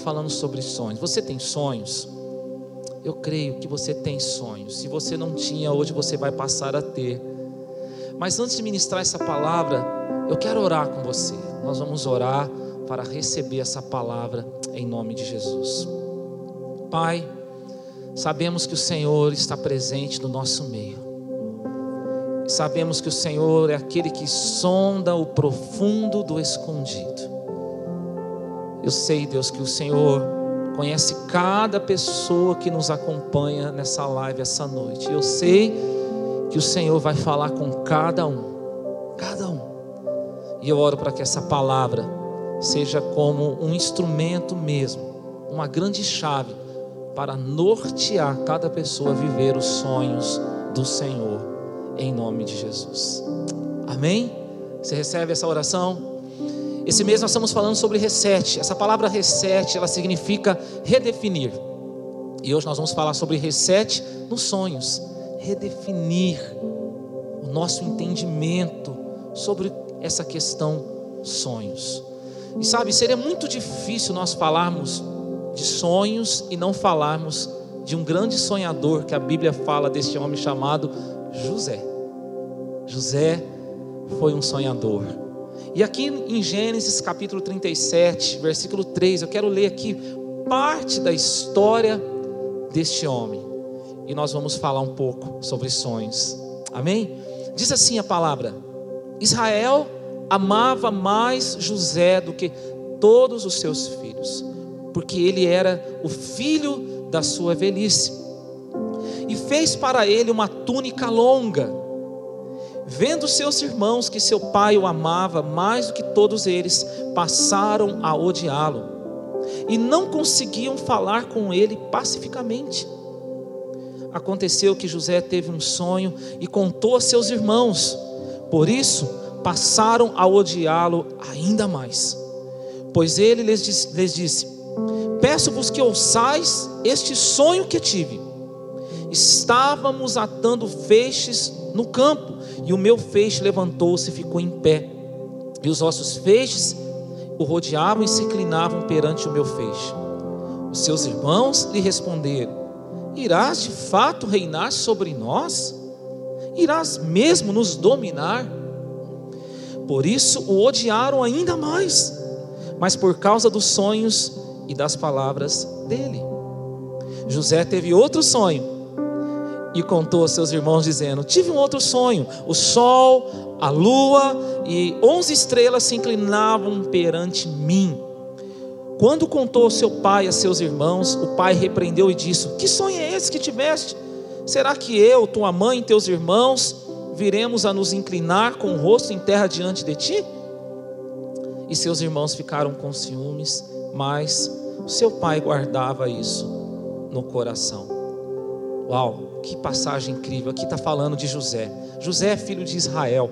falando sobre sonhos. Você tem sonhos? Eu creio que você tem sonhos. Se você não tinha, hoje você vai passar a ter. Mas antes de ministrar essa palavra, eu quero orar com você. Nós vamos orar para receber essa palavra em nome de Jesus. Pai, sabemos que o Senhor está presente no nosso meio. Sabemos que o Senhor é aquele que sonda o profundo do escondido. Eu sei, Deus, que o Senhor conhece cada pessoa que nos acompanha nessa live essa noite. Eu sei que o Senhor vai falar com cada um, cada um. E eu oro para que essa palavra seja como um instrumento mesmo, uma grande chave para nortear cada pessoa a viver os sonhos do Senhor, em nome de Jesus. Amém? Você recebe essa oração? Esse mês nós estamos falando sobre reset. Essa palavra reset, ela significa redefinir. E hoje nós vamos falar sobre reset nos sonhos, redefinir o nosso entendimento sobre essa questão sonhos. E sabe, seria muito difícil nós falarmos de sonhos e não falarmos de um grande sonhador que a Bíblia fala deste homem chamado José. José foi um sonhador. E aqui em Gênesis capítulo 37, versículo 3, eu quero ler aqui parte da história deste homem. E nós vamos falar um pouco sobre sonhos. Amém? Diz assim a palavra: Israel amava mais José do que todos os seus filhos, porque ele era o filho da sua velhice. E fez para ele uma túnica longa Vendo seus irmãos que seu pai o amava mais do que todos eles, passaram a odiá-lo e não conseguiam falar com ele pacificamente. Aconteceu que José teve um sonho e contou a seus irmãos, por isso passaram a odiá-lo ainda mais. Pois ele lhes disse: lhes disse Peço-vos que ouçais este sonho que tive. Estávamos atando feixes no campo e o meu feixe levantou-se e ficou em pé. E os vossos feixes o rodeavam e se inclinavam perante o meu feixe. Os seus irmãos lhe responderam: Irás de fato reinar sobre nós? Irás mesmo nos dominar? Por isso o odiaram ainda mais, mas por causa dos sonhos e das palavras dele. José teve outro sonho e contou aos seus irmãos, dizendo: Tive um outro sonho. O sol, a lua e onze estrelas se inclinavam perante mim. Quando contou seu pai a seus irmãos, o pai repreendeu e disse: Que sonho é esse que tiveste? Será que eu, tua mãe e teus irmãos viremos a nos inclinar com o rosto em terra diante de ti? E seus irmãos ficaram com ciúmes, mas seu pai guardava isso no coração. Uau, que passagem incrível. Aqui está falando de José. José é filho de Israel.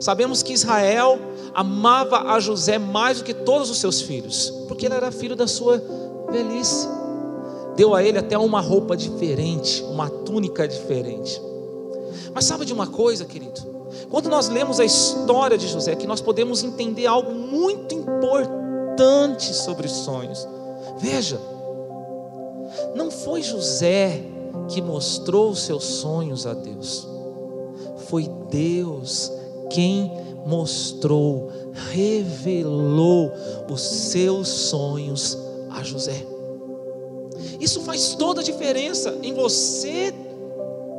Sabemos que Israel amava a José mais do que todos os seus filhos, porque ele era filho da sua velhice. Deu a ele até uma roupa diferente, uma túnica diferente. Mas sabe de uma coisa, querido? Quando nós lemos a história de José, que nós podemos entender algo muito importante sobre sonhos. Veja, não foi José que mostrou os seus sonhos a Deus. Foi Deus quem mostrou, revelou os seus sonhos a José. Isso faz toda a diferença em você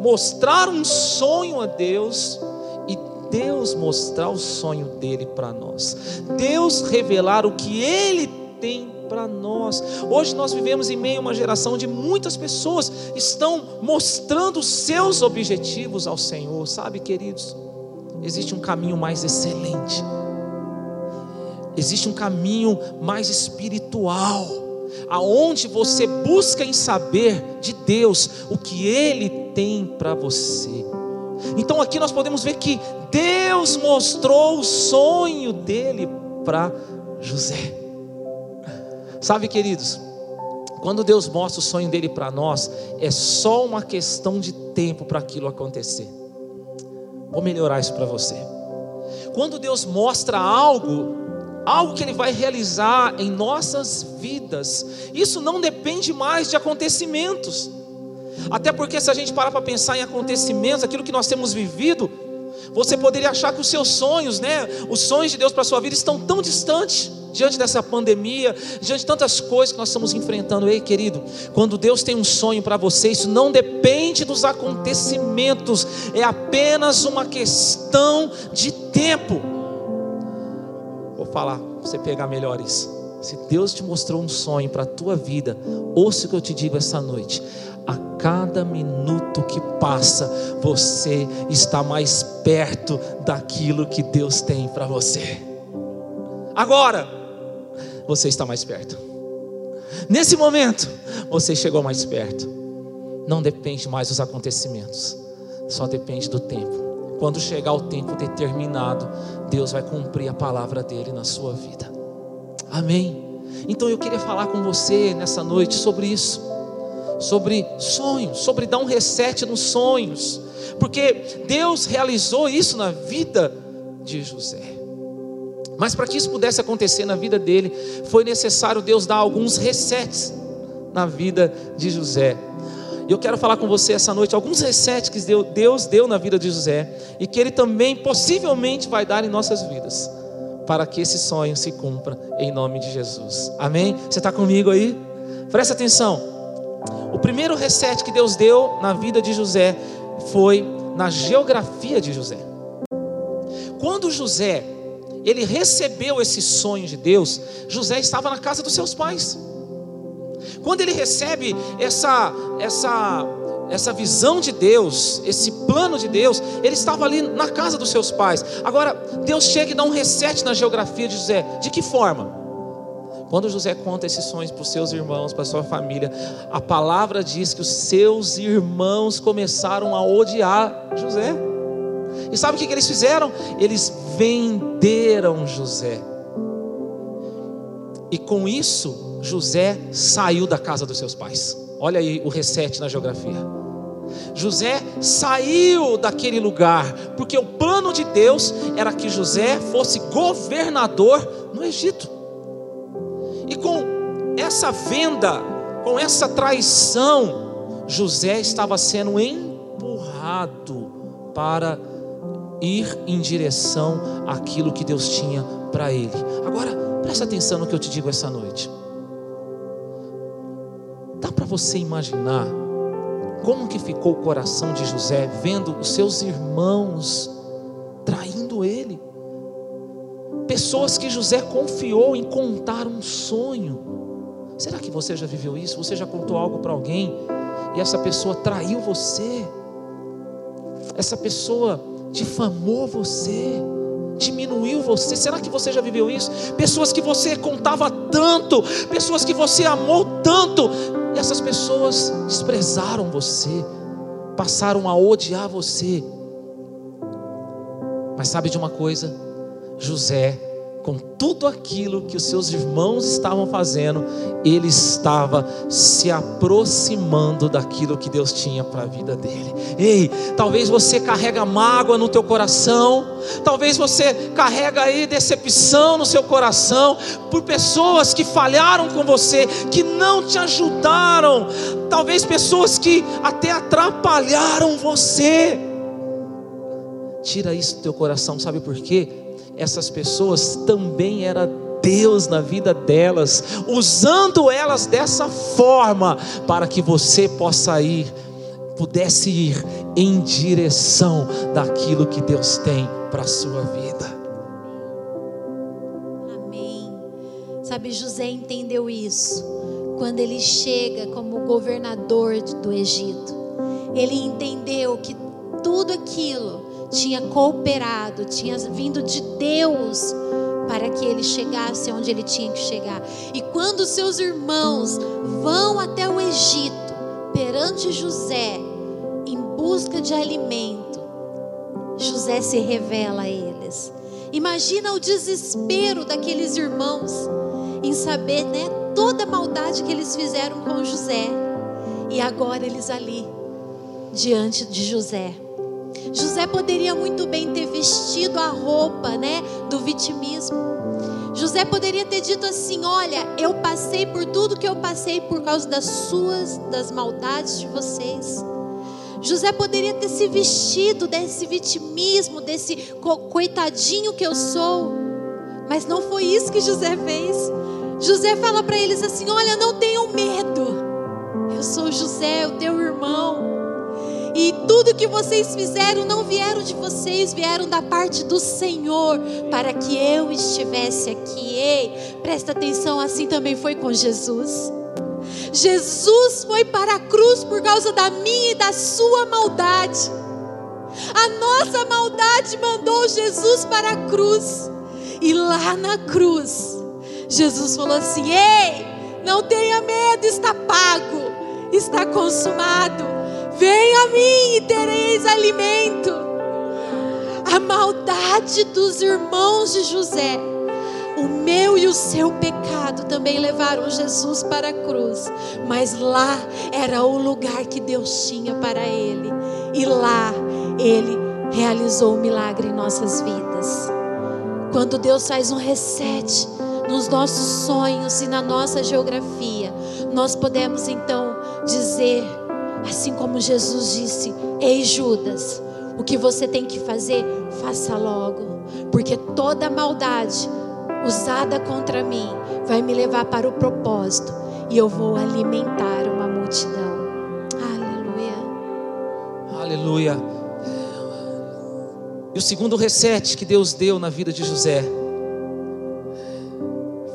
mostrar um sonho a Deus e Deus mostrar o sonho dele para nós. Deus revelar o que ele tem para nós. Hoje nós vivemos em meio a uma geração de muitas pessoas estão mostrando seus objetivos ao Senhor, sabe, queridos? Existe um caminho mais excelente. Existe um caminho mais espiritual, aonde você busca em saber de Deus o que ele tem para você. Então aqui nós podemos ver que Deus mostrou o sonho dele para José. Sabe, queridos, quando Deus mostra o sonho dele para nós, é só uma questão de tempo para aquilo acontecer. Vou melhorar isso para você. Quando Deus mostra algo algo que Ele vai realizar em nossas vidas. Isso não depende mais de acontecimentos. Até porque, se a gente parar para pensar em acontecimentos, aquilo que nós temos vivido, você poderia achar que os seus sonhos, né, os sonhos de Deus para a sua vida estão tão distantes diante dessa pandemia, diante de tantas coisas que nós estamos enfrentando. Ei, querido, quando Deus tem um sonho para você, isso não depende dos acontecimentos, é apenas uma questão de tempo. Vou falar, você pegar melhor isso. Se Deus te mostrou um sonho para a tua vida, ouça o que eu te digo essa noite a cada minuto que passa, você está mais perto daquilo que Deus tem para você. Agora, você está mais perto. Nesse momento, você chegou mais perto. Não depende mais dos acontecimentos, só depende do tempo. Quando chegar o tempo determinado, Deus vai cumprir a palavra dele na sua vida. Amém. Então eu queria falar com você nessa noite sobre isso sobre sonhos, sobre dar um reset nos sonhos, porque Deus realizou isso na vida de José. Mas para que isso pudesse acontecer na vida dele, foi necessário Deus dar alguns resets na vida de José. E eu quero falar com você essa noite alguns resets que Deus deu na vida de José e que Ele também possivelmente vai dar em nossas vidas, para que esse sonho se cumpra em nome de Jesus. Amém? Você está comigo aí? Presta atenção. O primeiro reset que Deus deu na vida de José foi na geografia de José. Quando José ele recebeu esse sonho de Deus, José estava na casa dos seus pais. Quando ele recebe essa essa essa visão de Deus, esse plano de Deus, ele estava ali na casa dos seus pais. Agora, Deus chega e dá um reset na geografia de José. De que forma? Quando José conta esses sonhos para os seus irmãos, para sua família, a palavra diz que os seus irmãos começaram a odiar José. E sabe o que, que eles fizeram? Eles venderam José. E com isso, José saiu da casa dos seus pais. Olha aí o reset na geografia. José saiu daquele lugar, porque o plano de Deus era que José fosse governador no Egito. E com essa venda, com essa traição, José estava sendo empurrado para ir em direção àquilo que Deus tinha para ele. Agora, presta atenção no que eu te digo essa noite. Dá para você imaginar como que ficou o coração de José vendo os seus irmãos traindo ele? Pessoas que José confiou em contar um sonho. Será que você já viveu isso? Você já contou algo para alguém e essa pessoa traiu você? Essa pessoa difamou você? Diminuiu você? Será que você já viveu isso? Pessoas que você contava tanto, pessoas que você amou tanto, e essas pessoas desprezaram você, passaram a odiar você. Mas sabe de uma coisa? José, com tudo aquilo que os seus irmãos estavam fazendo, ele estava se aproximando daquilo que Deus tinha para a vida dele. Ei, talvez você carrega mágoa no teu coração, talvez você carrega aí decepção no seu coração por pessoas que falharam com você, que não te ajudaram, talvez pessoas que até atrapalharam você. Tira isso do teu coração, sabe por quê? Essas pessoas também era Deus na vida delas, usando elas dessa forma para que você possa ir, pudesse ir em direção daquilo que Deus tem para a sua vida. Amém. Sabe, José entendeu isso quando ele chega como governador do Egito. Ele entendeu que tudo aquilo tinha cooperado, tinha vindo de Deus para que ele chegasse onde ele tinha que chegar. E quando seus irmãos vão até o Egito, perante José, em busca de alimento, José se revela a eles. Imagina o desespero daqueles irmãos em saber, né, toda a maldade que eles fizeram com José. E agora eles ali diante de José. José poderia muito bem ter vestido a roupa, né, do vitimismo. José poderia ter dito assim: Olha, eu passei por tudo que eu passei por causa das suas, das maldades de vocês. José poderia ter se vestido desse vitimismo, desse coitadinho que eu sou, mas não foi isso que José fez. José fala para eles assim: Olha, não tenham medo, eu sou José, o teu irmão. E tudo que vocês fizeram não vieram de vocês, vieram da parte do Senhor, para que eu estivesse aqui. Ei, presta atenção, assim também foi com Jesus. Jesus foi para a cruz por causa da minha e da sua maldade. A nossa maldade mandou Jesus para a cruz. E lá na cruz, Jesus falou assim: Ei, não tenha medo, está pago, está consumado. Venha a mim e tereis alimento. A maldade dos irmãos de José, o meu e o seu pecado também levaram Jesus para a cruz, mas lá era o lugar que Deus tinha para ele, e lá ele realizou o milagre em nossas vidas. Quando Deus faz um reset nos nossos sonhos e na nossa geografia, nós podemos então dizer Assim como Jesus disse: Ei, Judas, o que você tem que fazer, faça logo, porque toda maldade usada contra mim vai me levar para o propósito e eu vou alimentar uma multidão. Aleluia. Aleluia. E o segundo reset que Deus deu na vida de José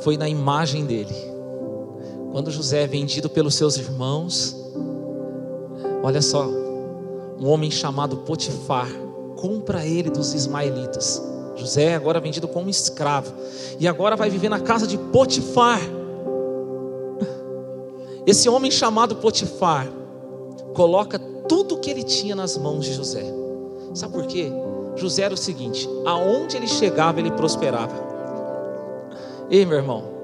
foi na imagem dele. Quando José é vendido pelos seus irmãos, Olha só, um homem chamado Potifar compra ele dos ismaelitas. José agora vendido como escravo e agora vai viver na casa de Potifar. Esse homem chamado Potifar coloca tudo o que ele tinha nas mãos de José. Sabe por quê? José era o seguinte: aonde ele chegava, ele prosperava. Ei, meu irmão,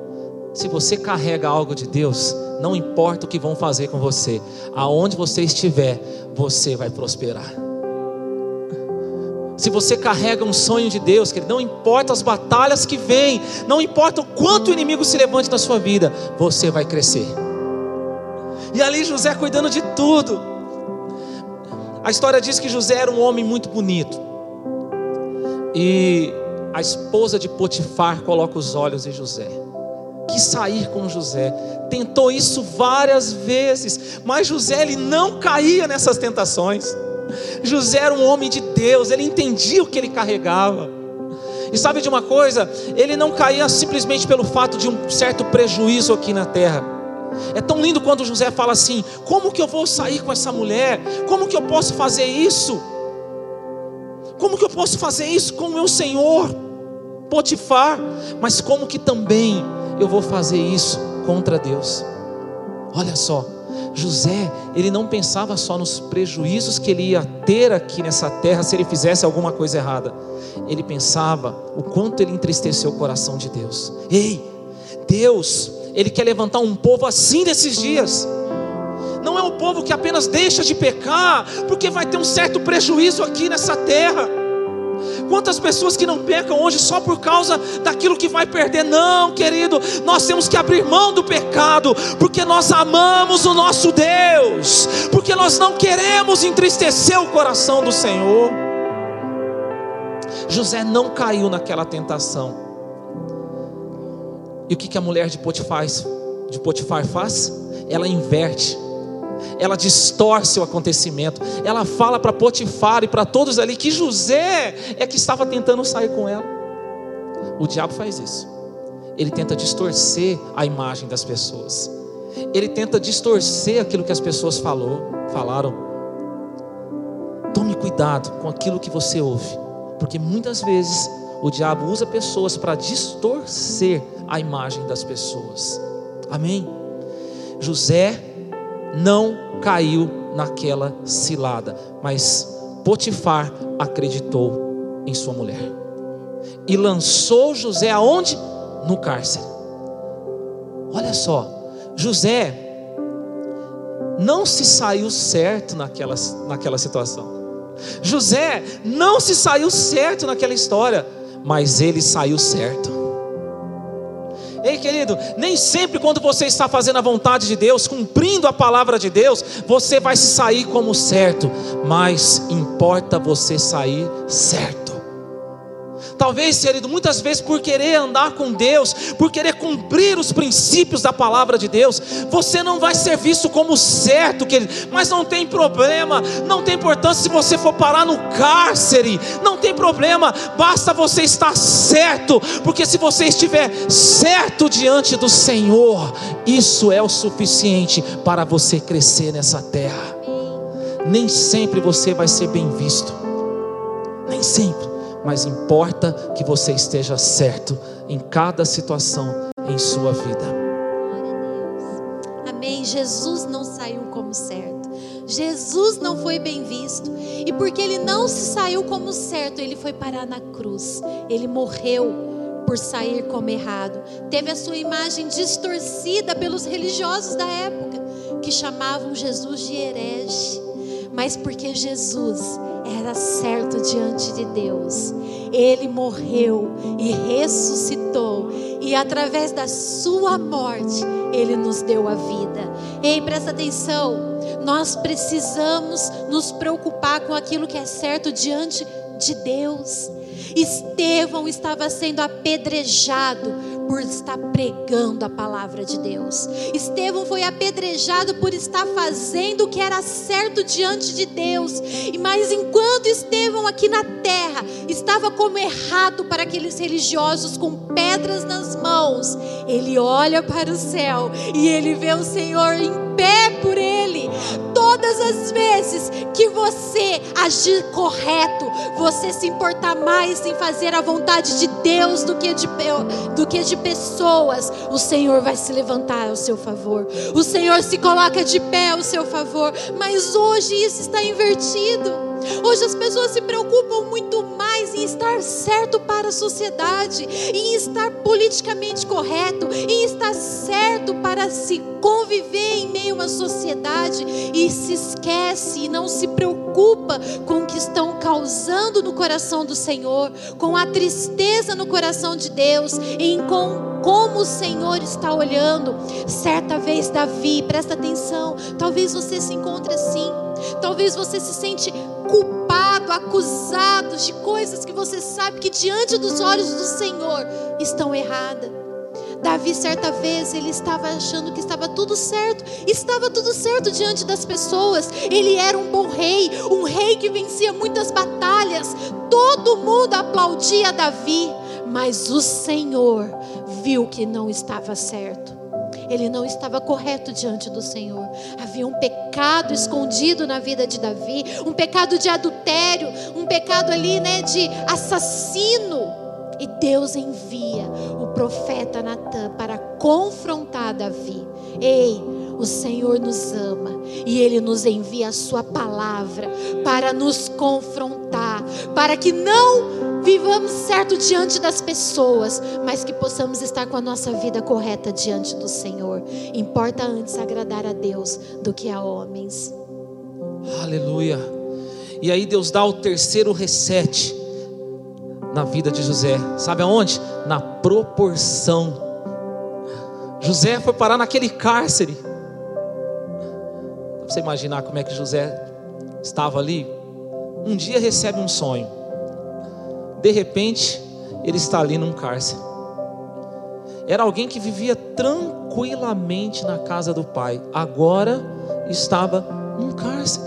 se você carrega algo de Deus, não importa o que vão fazer com você, aonde você estiver, você vai prosperar. Se você carrega um sonho de Deus, que não importa as batalhas que vêm, não importa o quanto o inimigo se levante na sua vida, você vai crescer. E ali José cuidando de tudo. A história diz que José era um homem muito bonito. E a esposa de Potifar coloca os olhos em José quis sair com José, tentou isso várias vezes, mas José ele não caía nessas tentações. José era um homem de Deus, ele entendia o que ele carregava. E sabe de uma coisa? Ele não caía simplesmente pelo fato de um certo prejuízo aqui na terra. É tão lindo quando José fala assim: como que eu vou sair com essa mulher? Como que eu posso fazer isso? Como que eu posso fazer isso com o meu senhor, Potifar? Mas como que também eu vou fazer isso contra Deus. Olha só, José, ele não pensava só nos prejuízos que ele ia ter aqui nessa terra se ele fizesse alguma coisa errada. Ele pensava o quanto ele entristeceu o coração de Deus. Ei, Deus, ele quer levantar um povo assim nesses dias. Não é um povo que apenas deixa de pecar, porque vai ter um certo prejuízo aqui nessa terra. Quantas pessoas que não pecam hoje só por causa daquilo que vai perder? Não, querido, nós temos que abrir mão do pecado, porque nós amamos o nosso Deus, porque nós não queremos entristecer o coração do Senhor. José não caiu naquela tentação. E o que, que a mulher de Potifar, de Potifar faz? Ela inverte ela distorce o acontecimento. Ela fala para Potifar e para todos ali que José é que estava tentando sair com ela. O diabo faz isso. Ele tenta distorcer a imagem das pessoas. Ele tenta distorcer aquilo que as pessoas falou, falaram. Tome cuidado com aquilo que você ouve, porque muitas vezes o diabo usa pessoas para distorcer a imagem das pessoas. Amém? José não caiu naquela cilada, mas Potifar acreditou em sua mulher e lançou José aonde? No cárcere. Olha só, José não se saiu certo naquela, naquela situação. José não se saiu certo naquela história, mas ele saiu certo. Querido, nem sempre quando você está fazendo a vontade de Deus, cumprindo a palavra de Deus, você vai se sair como certo, mas importa você sair certo. Talvez, querido, muitas vezes por querer andar com Deus, por querer cumprir os princípios da palavra de Deus, você não vai ser visto como certo, querido. Mas não tem problema, não tem importância se você for parar no cárcere, não tem problema, basta você estar certo, porque se você estiver certo diante do Senhor, isso é o suficiente para você crescer nessa terra. Nem sempre você vai ser bem visto, nem sempre mas importa que você esteja certo em cada situação em sua vida. Amém. Jesus não saiu como certo. Jesus não foi bem visto. E porque ele não se saiu como certo, ele foi parar na cruz. Ele morreu por sair como errado. Teve a sua imagem distorcida pelos religiosos da época, que chamavam Jesus de herege. Mas porque Jesus era certo diante de Deus. Ele morreu e ressuscitou, e através da sua morte, ele nos deu a vida. Ei, presta atenção, nós precisamos nos preocupar com aquilo que é certo diante de Deus. Estevão estava sendo apedrejado por estar pregando a palavra de Deus. Estevão foi apedrejado por estar fazendo o que era certo diante de Deus. E mas enquanto Estevão aqui na terra estava como errado para aqueles religiosos com pedras nas mãos, ele olha para o céu e ele vê o Senhor em pé por ele. Todas as vezes que você agir correto, você se importar mais em fazer a vontade de Deus do que de, do que de pessoas, o Senhor vai se levantar ao seu favor. O Senhor se coloca de pé ao seu favor. Mas hoje isso está invertido. Hoje as pessoas se preocupam muito mais em estar certo para a sociedade, em estar politicamente correto, em estar certo para se conviver em meio a uma sociedade e se esquece e não se preocupa com o que estão causando no coração do Senhor, com a tristeza no coração de Deus, em com como o Senhor está olhando. Certa vez Davi, presta atenção, talvez você se encontre assim. Talvez você se sente culpado, acusado de coisas que você sabe que diante dos olhos do Senhor estão erradas. Davi, certa vez, ele estava achando que estava tudo certo, estava tudo certo diante das pessoas. Ele era um bom rei, um rei que vencia muitas batalhas. Todo mundo aplaudia Davi, mas o Senhor viu que não estava certo ele não estava correto diante do Senhor. Havia um pecado escondido na vida de Davi, um pecado de adultério, um pecado ali, né, de assassino. E Deus envia o profeta Natan para confrontar Davi. Ei, o Senhor nos ama e Ele nos envia a Sua palavra para nos confrontar, para que não vivamos certo diante das pessoas, mas que possamos estar com a nossa vida correta diante do Senhor. Importa antes agradar a Deus do que a homens. Aleluia. E aí Deus dá o terceiro reset na vida de José. Sabe aonde? Na proporção. José foi parar naquele cárcere. Pra você imaginar como é que José estava ali. Um dia recebe um sonho. De repente, ele está ali num cárcere. Era alguém que vivia tranquilamente na casa do pai. Agora estava num cárcere.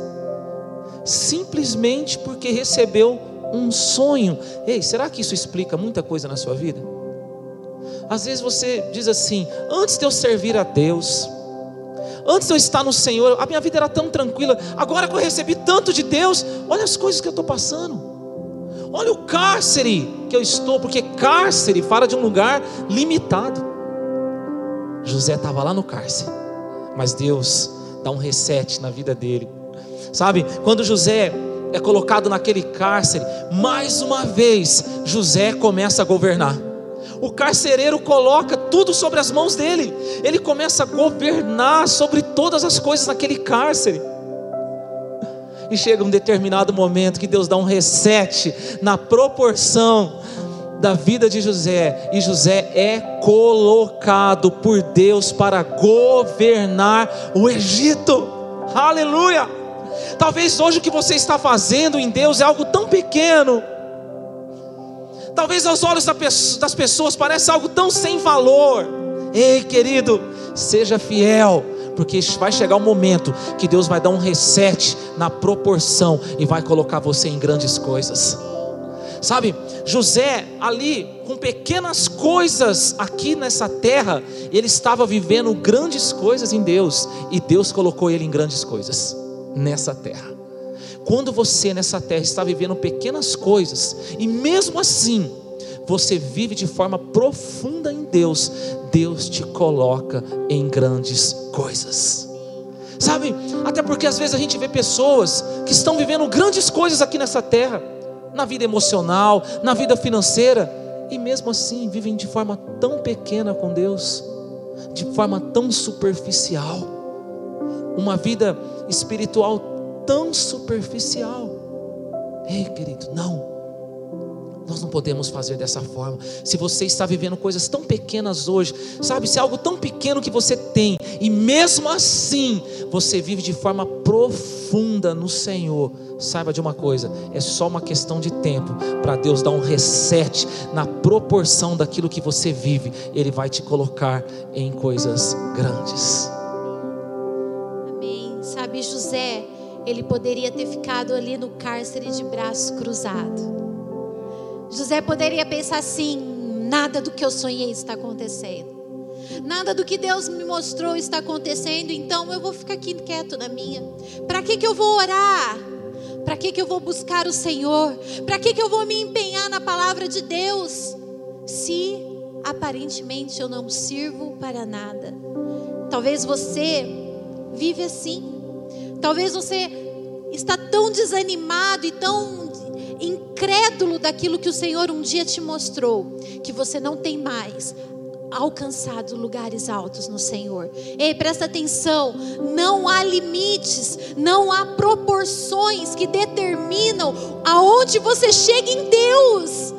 Simplesmente porque recebeu um sonho. Ei, será que isso explica muita coisa na sua vida? Às vezes você diz assim: antes de eu servir a Deus, antes de eu estar no Senhor, a minha vida era tão tranquila. Agora que eu recebi tanto de Deus, olha as coisas que eu estou passando. Olha o cárcere que eu estou, porque cárcere fala de um lugar limitado. José estava lá no cárcere, mas Deus dá um reset na vida dele. Sabe, quando José é colocado naquele cárcere, mais uma vez José começa a governar. O carcereiro coloca tudo sobre as mãos dele, ele começa a governar sobre todas as coisas naquele cárcere. E chega um determinado momento que Deus dá um reset na proporção da vida de José, e José é colocado por Deus para governar o Egito. Aleluia! Talvez hoje o que você está fazendo em Deus é algo tão pequeno. Talvez aos olhos das pessoas pareça algo tão sem valor. Ei, querido, seja fiel, porque vai chegar um momento que Deus vai dar um reset na proporção e vai colocar você em grandes coisas. Sabe, José ali, com pequenas coisas aqui nessa terra, ele estava vivendo grandes coisas em Deus, e Deus colocou ele em grandes coisas nessa terra. Quando você nessa terra está vivendo pequenas coisas, e mesmo assim, você vive de forma profunda em Deus, Deus te coloca em grandes coisas. Sabe, até porque às vezes a gente vê pessoas que estão vivendo grandes coisas aqui nessa terra, na vida emocional, na vida financeira, e mesmo assim vivem de forma tão pequena com Deus, de forma tão superficial, uma vida espiritual tão superficial. Ei, querido, não. Nós não podemos fazer dessa forma. Se você está vivendo coisas tão pequenas hoje, sabe, se é algo tão pequeno que você tem, e mesmo assim você vive de forma profunda no Senhor, saiba de uma coisa: é só uma questão de tempo para Deus dar um reset na proporção daquilo que você vive, Ele vai te colocar em coisas grandes. Amém. Sabe, José, ele poderia ter ficado ali no cárcere de braço cruzado José poderia pensar assim: nada do que eu sonhei está acontecendo. Nada do que Deus me mostrou está acontecendo, então eu vou ficar aqui quieto na minha. Para que, que eu vou orar? Para que, que eu vou buscar o Senhor? Para que, que eu vou me empenhar na palavra de Deus? Se aparentemente eu não sirvo para nada. Talvez você vive assim. Talvez você está tão desanimado e tão incrédulo daquilo que o Senhor um dia te mostrou, que você não tem mais alcançado lugares altos no Senhor. Ei, presta atenção, não há limites, não há proporções que determinam aonde você chega em Deus.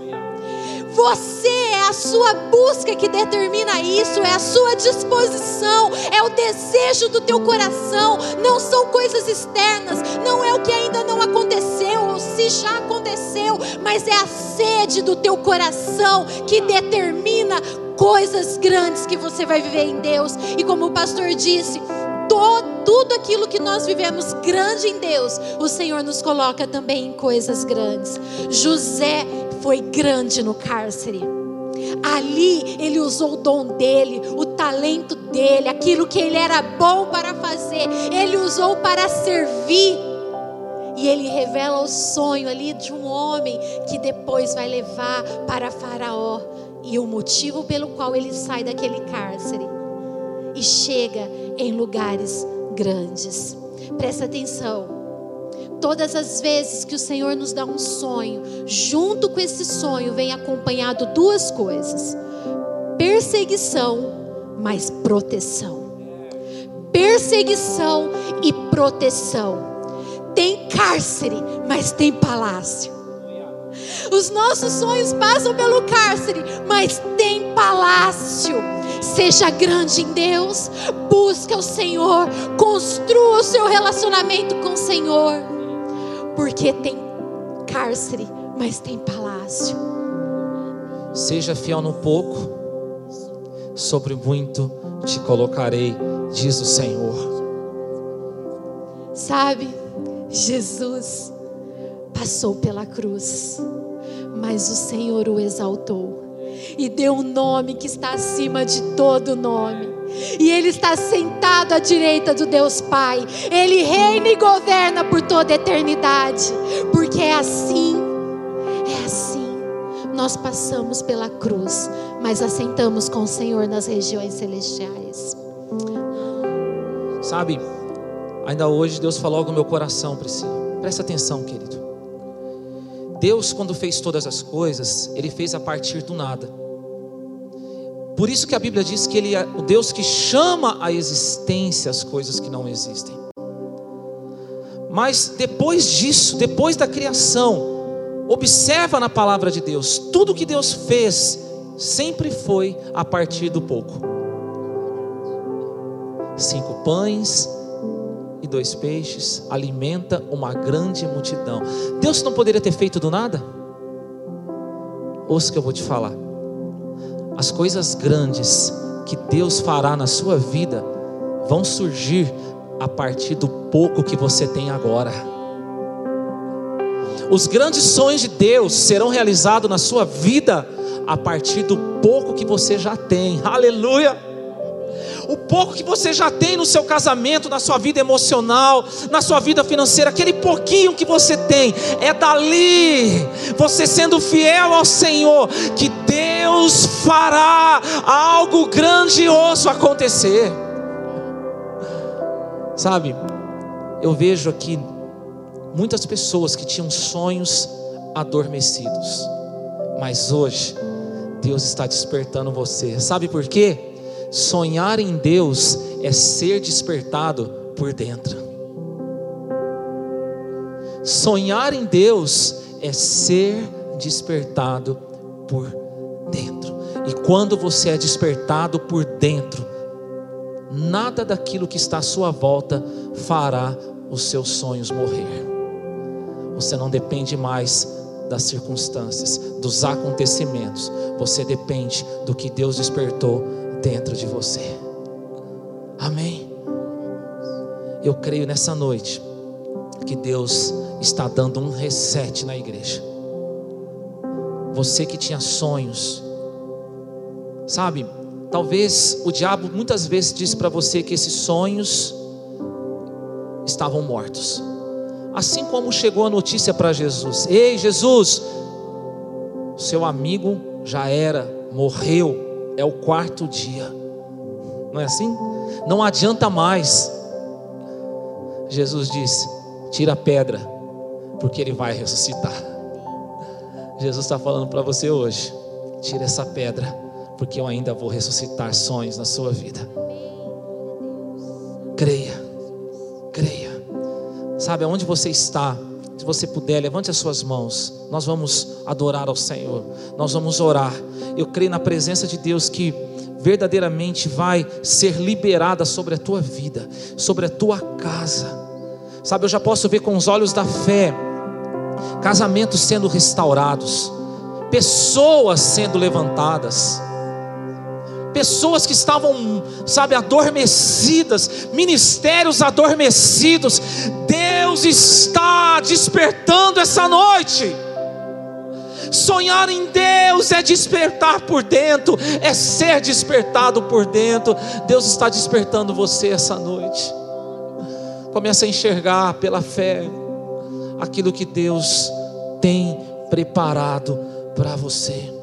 Você é a sua busca que determina isso, é a sua disposição, é o desejo do teu coração, não são coisas externas, não é o que ainda não aconteceu ou se já aconteceu, mas é a sede do teu coração que determina coisas grandes que você vai viver em Deus. E como o pastor disse, todo, tudo aquilo que nós vivemos grande em Deus, o Senhor nos coloca também em coisas grandes. José foi grande no cárcere. Ali ele usou o dom dele, o talento dele, aquilo que ele era bom para fazer, ele usou para servir. E ele revela o sonho ali de um homem que depois vai levar para Faraó e o motivo pelo qual ele sai daquele cárcere e chega em lugares grandes. Presta atenção. Todas as vezes que o Senhor nos dá um sonho, junto com esse sonho vem acompanhado duas coisas: perseguição, mas proteção. Perseguição e proteção. Tem cárcere, mas tem palácio. Os nossos sonhos passam pelo cárcere, mas tem palácio. Seja grande em Deus, busca o Senhor, construa o seu relacionamento com o Senhor. Porque tem cárcere, mas tem palácio. Seja fiel no pouco, sobre muito te colocarei, diz o Senhor. Sabe, Jesus passou pela cruz, mas o Senhor o exaltou e deu um nome que está acima de todo nome e Ele está sentado à direita do Deus Pai. Ele reina e governa por toda a eternidade. Porque é assim, é assim. Nós passamos pela cruz, mas assentamos com o Senhor nas regiões celestiais. Sabe, ainda hoje Deus falou algo no meu coração, Priscila. Presta atenção, querido. Deus, quando fez todas as coisas, Ele fez a partir do nada. Por isso que a Bíblia diz que Ele é o Deus que chama à existência as coisas que não existem. Mas depois disso, depois da criação, Observa na palavra de Deus, tudo que Deus fez sempre foi a partir do pouco. Cinco pães e dois peixes alimenta uma grande multidão. Deus não poderia ter feito do nada? Ouça o que eu vou te falar. As coisas grandes que Deus fará na sua vida vão surgir a partir do pouco que você tem agora. Os grandes sonhos de Deus serão realizados na sua vida a partir do pouco que você já tem. Aleluia! O pouco que você já tem no seu casamento, na sua vida emocional, na sua vida financeira, aquele pouquinho que você tem, é dali, você sendo fiel ao Senhor, que Deus fará algo grandioso acontecer. Sabe, eu vejo aqui muitas pessoas que tinham sonhos adormecidos, mas hoje Deus está despertando você. Sabe por quê? Sonhar em Deus é ser despertado por dentro. Sonhar em Deus é ser despertado por dentro. E quando você é despertado por dentro, nada daquilo que está à sua volta fará os seus sonhos morrer. Você não depende mais das circunstâncias, dos acontecimentos, você depende do que Deus despertou dentro de você. Amém. Eu creio nessa noite que Deus está dando um reset na igreja. Você que tinha sonhos, sabe? Talvez o diabo muitas vezes disse para você que esses sonhos estavam mortos. Assim como chegou a notícia para Jesus: Ei, Jesus, seu amigo já era, morreu, é o quarto dia. Não é assim? Não adianta mais. Jesus disse: Tira a pedra, porque ele vai ressuscitar. Jesus está falando para você hoje: Tira essa pedra porque eu ainda vou ressuscitar sonhos na sua vida. Creia, creia. Sabe aonde você está? Você puder, levante as suas mãos. Nós vamos adorar ao Senhor. Nós vamos orar. Eu creio na presença de Deus que verdadeiramente vai ser liberada sobre a tua vida, sobre a tua casa. Sabe, eu já posso ver com os olhos da fé casamentos sendo restaurados, pessoas sendo levantadas pessoas que estavam, sabe, adormecidas, ministérios adormecidos. Deus está despertando essa noite. Sonhar em Deus é despertar por dentro, é ser despertado por dentro. Deus está despertando você essa noite. Comece a enxergar pela fé aquilo que Deus tem preparado para você.